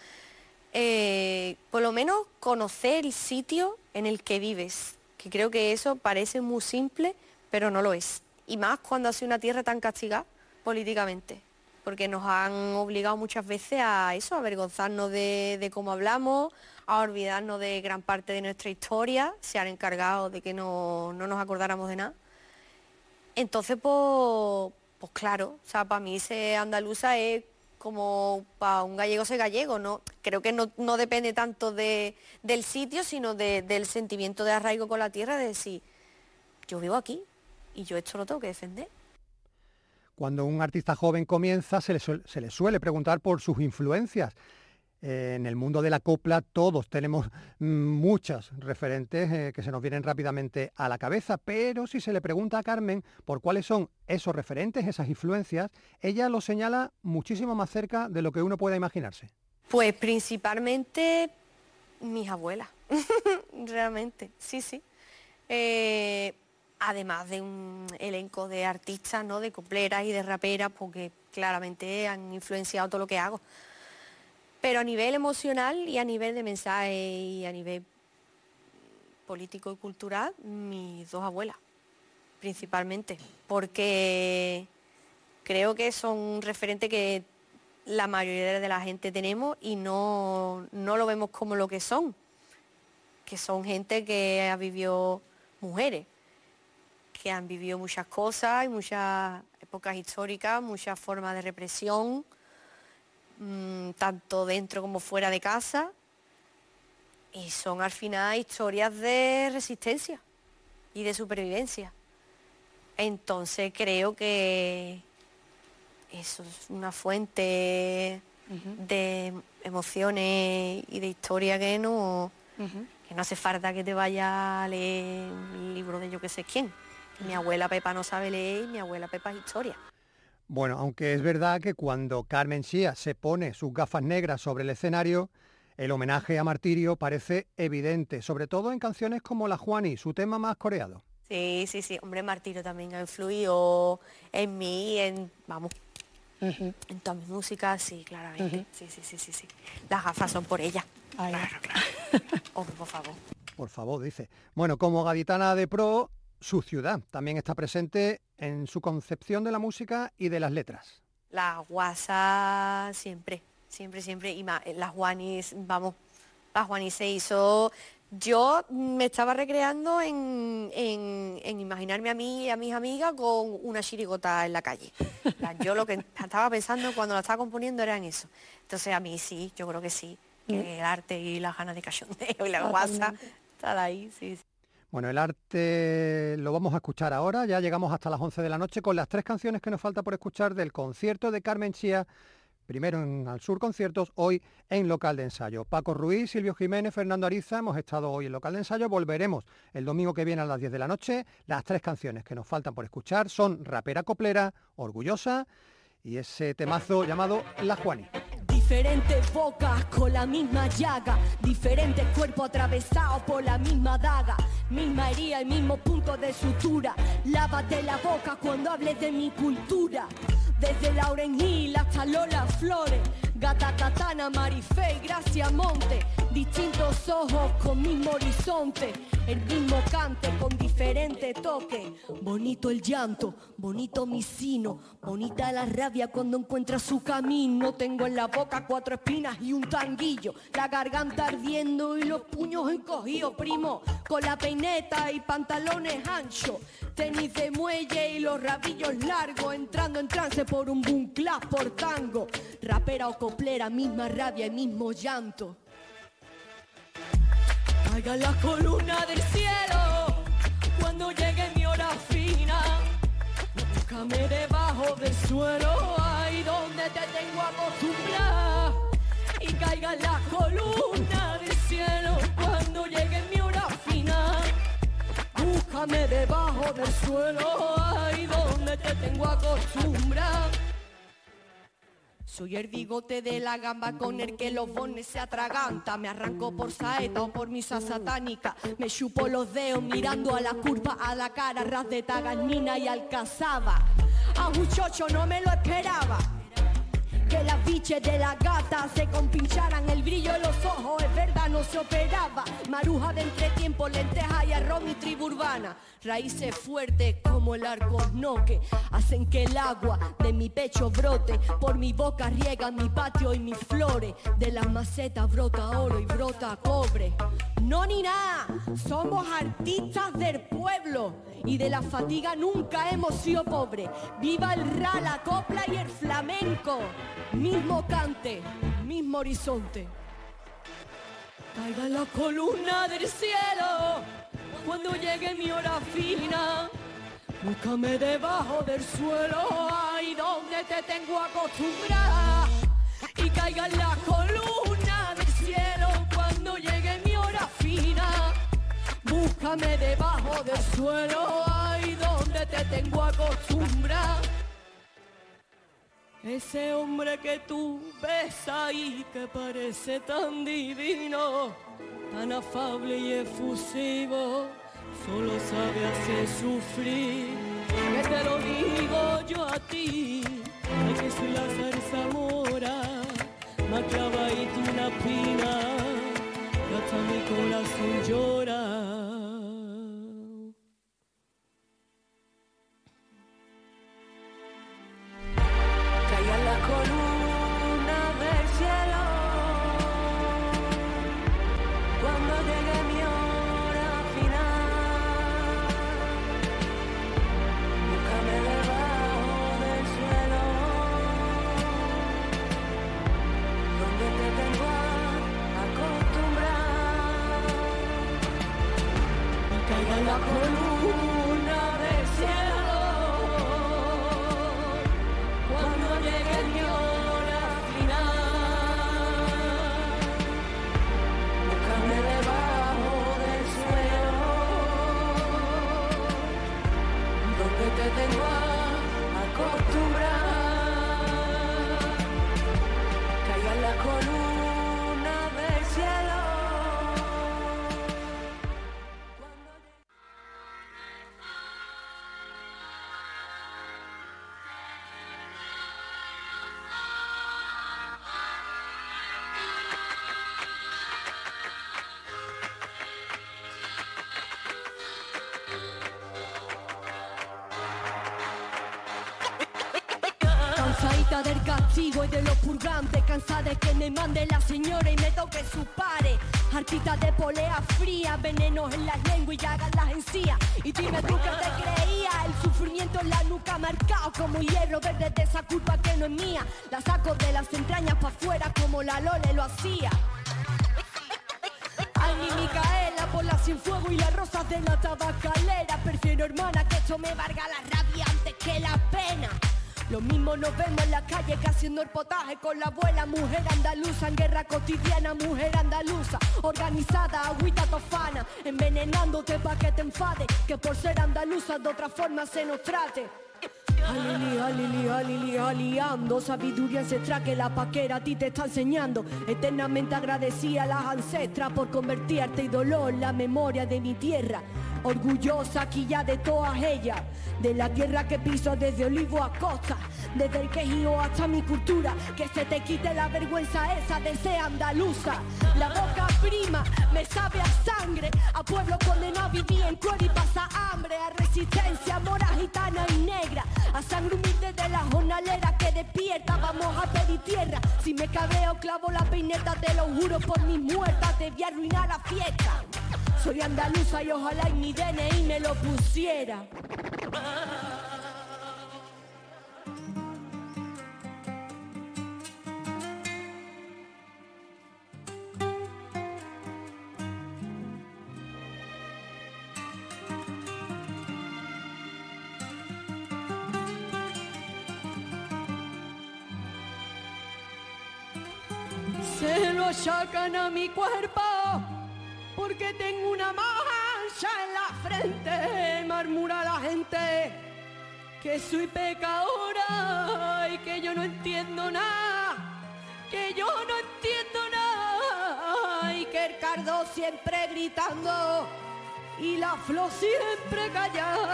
eh, por lo menos conocer el sitio en el que vives, que creo que eso parece muy simple, pero no lo es. Y más cuando ha sido una tierra tan castigada políticamente, porque nos han obligado muchas veces a eso, a avergonzarnos de, cómo hablamos, a olvidarnos de gran parte de nuestra historia, se han encargado de que no, no nos acordáramos de nada. Entonces, pues, pues claro, o sea, para mí ser andaluza es como para un gallego ser gallego, ¿no? Creo que no, no depende tanto de, del sitio, sino de- del sentimiento de arraigo con la tierra, de decir, yo vivo aquí y yo esto lo tengo que defender. Cuando un artista joven comienza, se le, suele preguntar por sus influencias. Eh, en el mundo de la copla todos tenemos muchas referentes eh, que se nos vienen rápidamente a la cabeza, pero si se le pregunta a Carmen por cuáles son esos referentes, esas influencias, ella lo señala muchísimo más cerca de lo que uno pueda imaginarse. Pues principalmente mis abuelas, realmente, sí, sí. Eh, además de un elenco de artistas, ¿no? de copleras y de raperas, porque claramente han influenciado todo lo que hago. Pero a nivel emocional y a nivel de mensaje y a nivel político y cultural, mis dos abuelas, principalmente, porque creo que son un referente que la mayoría de la gente tenemos y no, no lo vemos como lo que son, que son gente que ha vivido mujeres, que han vivido muchas cosas y muchas épocas históricas, muchas formas de represión, mm, tanto dentro como fuera de casa, y son al final historias de resistencia y de supervivencia. Entonces creo que eso es una fuente de emociones y de historia que no, que no hace falta que te vaya a leer un libro de yo que sé quién. Mi abuela Pepa no sabe leer y mi abuela Pepa es historia. Bueno, aunque es verdad que cuando Carmen Sía se pone sus gafas negras sobre el escenario, el homenaje a Martirio parece evidente, sobre todo en canciones como La Juani, su tema más coreado. Sí, sí, sí. Hombre, Martirio también ha influido en mí, en, vamos, en toda mi música, sí, claramente. Sí, sí, sí, sí, sí. Las gafas son por ella. Claro, claro. Hombre, por favor. Por favor, dice. Bueno, como gaditana de pro, su ciudad también está presente en su concepción de la música y de las letras. La guasa siempre, siempre, siempre. Y ma- las Juanis, vamos, las Juanis se hizo... Yo me estaba recreando en, en- en imaginarme a mí y a mis amigas con una chirigota en la calle. Yo lo que estaba pensando cuando la estaba componiendo era en eso. Entonces a mí sí, yo creo que sí. Que el arte y las ganas de cachondeo y la guasa Totalmente. están ahí, sí. sí. Bueno, el arte lo vamos a escuchar ahora, ya llegamos hasta las 11 de la noche con las tres canciones que nos falta por escuchar del concierto de Carmen Chía, primero en Al Sur Conciertos, hoy en local de ensayo. Paco Ruiz, Silvio Jiménez, Fernando Ariza, hemos estado hoy en local de ensayo, volveremos el domingo que viene a las 10 de la noche. Las tres canciones que nos faltan por escuchar son Rapera Coplera, Orgullosa y ese temazo llamado La Juani. Diferentes bocas con la misma llaga, diferentes cuerpos atravesados por la misma daga, misma herida y mismo punto de sutura. Lávate la boca cuando hables de mi cultura. Desde Lauren Hill hasta Lola Flores, Gata Katana, Marifé Gracia Monte, distintos ojos con mismo horizonte, el mismo cante con diferente toque. Bonito el llanto, bonito mi sino, bonita la rabia cuando encuentra su camino. Tengo en la boca cuatro espinas y un tanguillo, la garganta ardiendo y los puños encogidos, primo, con la peineta y pantalones anchos, tenis de muelle y los rabillos largos, entrando en trance por un boom por tango, rapera o coplera, misma rabia y mismo llanto. Caiga la columna del cielo cuando llegue mi hora fina. Búscame debajo del suelo, ahí donde te tengo acostumbrada. Y caiga la columna del cielo cuando llegue mi hora fina. Búscame debajo del suelo, ahí donde te tengo acostumbrada. Soy el bigote de la gamba con el que los bones se atraganta. Me arranco por saeta o por misa satánica. Me chupo los dedos mirando a la curva, a la cara, ras de taganina y alcazaba. A un no me lo esperaba. Que las biches de la gata se compincharan el brillo de los ojos, es verdad, no se operaba. Maruja de entretiempo, lenteja y arroz, mi tribu urbana. Raíces fuertes como el arco noque, hacen que el agua de mi pecho brote. Por mi boca riega mi patio y mis flores. De las macetas brota oro y brota cobre. No ni nada, somos artistas del pueblo y de la fatiga nunca hemos sido pobres. Viva el ra, la copla y el flamenco. Mismo cante, mismo horizonte. Caiga la columna del cielo cuando llegue mi hora fina. Búscame debajo del suelo, ahí donde te tengo acostumbrada. Y caiga la columna Búscame debajo del suelo, ahí donde te tengo acostumbrada. Ese hombre que tú ves ahí que parece tan divino, tan afable y efusivo, solo sabe hacer sufrir. Que te lo digo yo a ti, ay que soy la zarzamora, más clavadita una pina, y hasta mi corazón llora. Toque su pare Hartita de polea fría, venenos en las lenguas y llagas las encías. Y dime tú que te creía, el sufrimiento en la nuca marcado como hierro verde de esa culpa que no es mía. La saco de las entrañas pa' afuera como la Lole lo hacía. Ay, mi Micaela, por la sin fuego y las rosas de la tabacalera. Prefiero, hermana, que esto me valga la rabia antes que la pena lo mismo nos vemos en la calle que haciendo el potaje con la abuela Mujer andaluza en guerra cotidiana Mujer andaluza, organizada, agüita tofana Envenenándote pa' que te enfade Que por ser andaluza de otra forma se nos trate. Alili, alili, alili, aliando Sabiduría ancestral que la paquera a ti te está enseñando. Eternamente agradecida a las ancestras Por convertirte en dolor la memoria de mi tierra Orgullosa aquí ya de todas ellas De la tierra que piso desde Olivo a Costa Desde el quejío hasta mi cultura Que se te quite la vergüenza esa de ser andaluza. La boca prima me sabe a sangre A pueblo condenado a vivir en cuero y pasa hambre A resistencia, mora gitana y negra A sangre humilde de la jornalera que despierta Vamos a pedir tierra Si me cabreo clavo la peineta Te lo juro por mis muertas Te voy arruinar la fiesta soy andaluza y ojalá y mi DNI me lo pusiera. Achacan a mi cuerpo porque tengo una mancha en la frente, murmura la gente que soy pecadora y que yo no entiendo nada, que yo no entiendo nada y que el cardo siempre gritando y la flor siempre callada.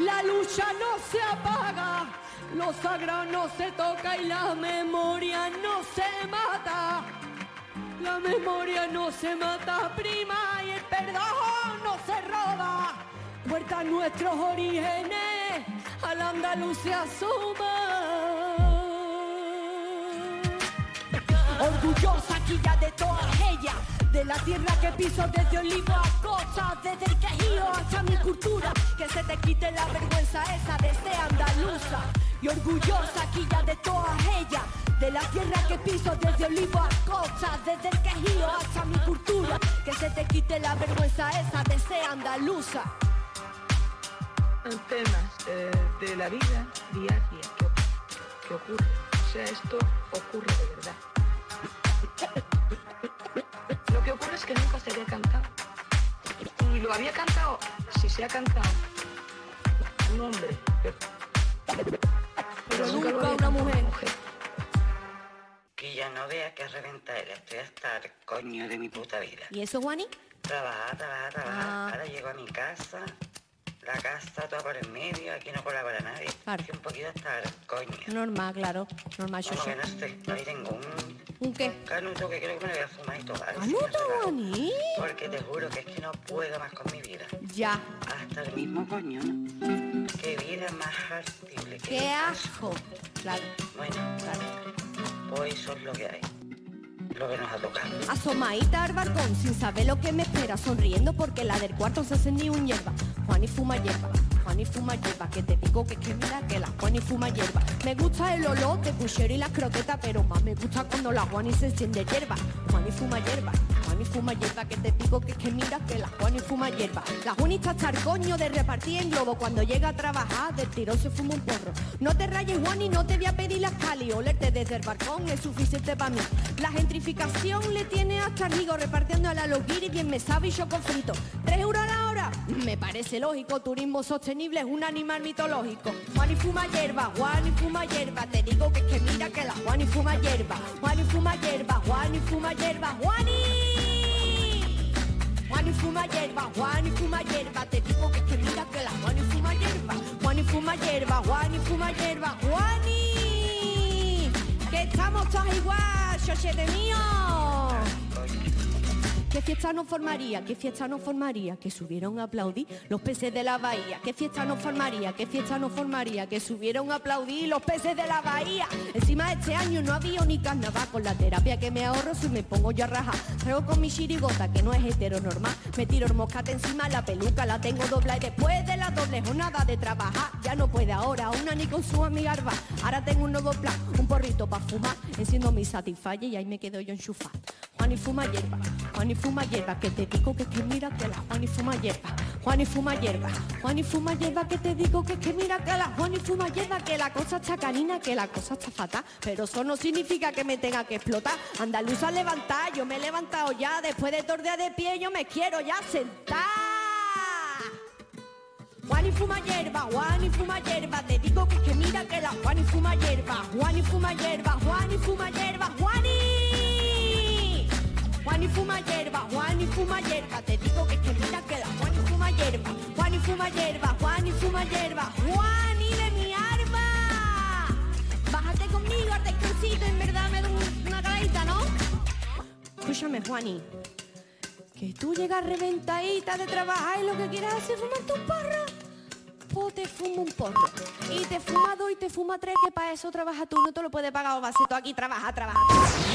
La lucha no se apaga, lo sagrado no se toca y la memoria no se mata. La memoria no se mata, prima, y el perdón no se roba. Vuelta a nuestros orígenes, al andaluz se. Orgullosa aquí de todas ellas, de la tierra que piso desde Olivo a Costa, desde el quejío hasta mi cultura, que se te quite la vergüenza esa de ser andaluza. Y orgullosa aquí ya de todas ellas, de la tierra que piso desde Olivo a Costa, desde el quejío hasta mi cultura, que se te quite la vergüenza esa de ser andaluza. temas eh, de la vida diaria que, que ocurre. O sea, esto ocurre de verdad. Lo había cantado, si se ha cantado, un hombre. Pero, nunca una mujer. Que ya no veas que reventadera, estoy hasta el coño de mi puta vida. ¿Y eso, Juani? Trabajar, trabajar, trabajar. Ah. Ahora llego a mi casa, la casa toda por el medio, aquí no colabora nadie. Claro. Estoy un poquito hasta el coño. Normal, claro. Normal, Xoxo. que no estoy. Ahí tengo un ¿Un qué? canuto que creo que me lo voy a fumar y todo. ¿Canuto. Juani? Porque te juro que es que no puedo más con mi vida. Ya. Hasta el mismo coño, ¿no? Qué vida más hartible. ¡Qué asco! Claro. Bueno, pues eso es lo que hay. Lo que nos ha tocado. Asomadita al balcón sin saber lo que me espera, sonriendo porque la del cuarto se encendió un hierba. Juan y fuma hierba, Juan y fuma hierba, que te digo que es que mira que la Juan y fuma hierba. Me gusta el olor de puchero y las croquetas, pero más me gusta cuando la Juan y se enciende hierba. Juan y fuma hierba, Juan y fuma hierba, que te digo que es que mira que la Juan y fuma hierba. La Juanita está al coño de repartir en globo cuando llega a trabajar, del tirón se fuma un porro. No te rayes Juan y no te voy a pedir las cali, olerte desde el balcón es suficiente para mí. La gentrificación le tiene hasta arriba repartiendo a la loguiri bien me sabe y choco frito. ¿Tres euros a la hora? Me parece lógico, turismo sostenible es un animal mitológico. Juan y fuma hierba, Juan y fuma hierba, te digo que es que mira que la Juan y fuma hierba, Juan y fuma hierba, Juan y fuma hierba, Juani. Juan y fuma hierba, Juan y fuma hierba, te digo que que mira que la Juan y fuma hierba, Juan y fuma hierba, Juan y fuma hierba, Juani. Que estamos todos igual, chochete mío. ¿Qué fiesta nos formaría? ¿Qué fiesta nos formaría? Que subieron a aplaudir los peces de la bahía. ¿Qué fiesta nos formaría? ¿Qué fiesta nos formaría? Que subieron a aplaudir los peces de la bahía. Encima este año no había ni carnaval con la terapia que me ahorro si me pongo yo a rajar. Traigo con mi chirigota que no es heteronormal. Me tiro el moscate encima, la peluca la tengo dobla y después de la doble jornada de trabajar ya no puede ahora una ni con su amiga. Ahora tengo un nuevo plan, un porrito para fumar. Enciendo mi Satisfyer y ahí me quedo yo enchufada. Juan y fuma hierba, Juan y fuma hierba, que te digo que que mira que la Juan y fuma hierba, Juan y fuma hierba, Juan y fuma hierba, que te digo que que mira que la Juan y fuma hierba, que la cosa está canina, que la cosa está fatal, pero eso no significa que me tenga que explotar. Andaluza levantar, yo me he levantado ya, después de tordea de pie yo me quiero ya sentar. Juan y fuma hierba, Juan y fuma hierba, te digo que que mira que la Juan y fuma hierba, Juan y fuma hierba, Juan y fuma hierba, Juan y Juan y fuma hierba, Juan y fuma hierba, te digo que es que mira que la Juan y fuma hierba, Juan y fuma hierba, Juan y fuma hierba, Juan y de mi arma. Bájate conmigo, arte crucito, en verdad me da un- una caladita, ¿no? Escúchame, Juani. Que tú llegas reventadita de trabajar y lo que quieras hacer es fumarte un porro. Pues te fumo un porro. Y te fuma dos y te fuma tres, que para eso trabajas tú, no te lo puedes pagar o tú aquí, trabaja, trabaja, trabaja.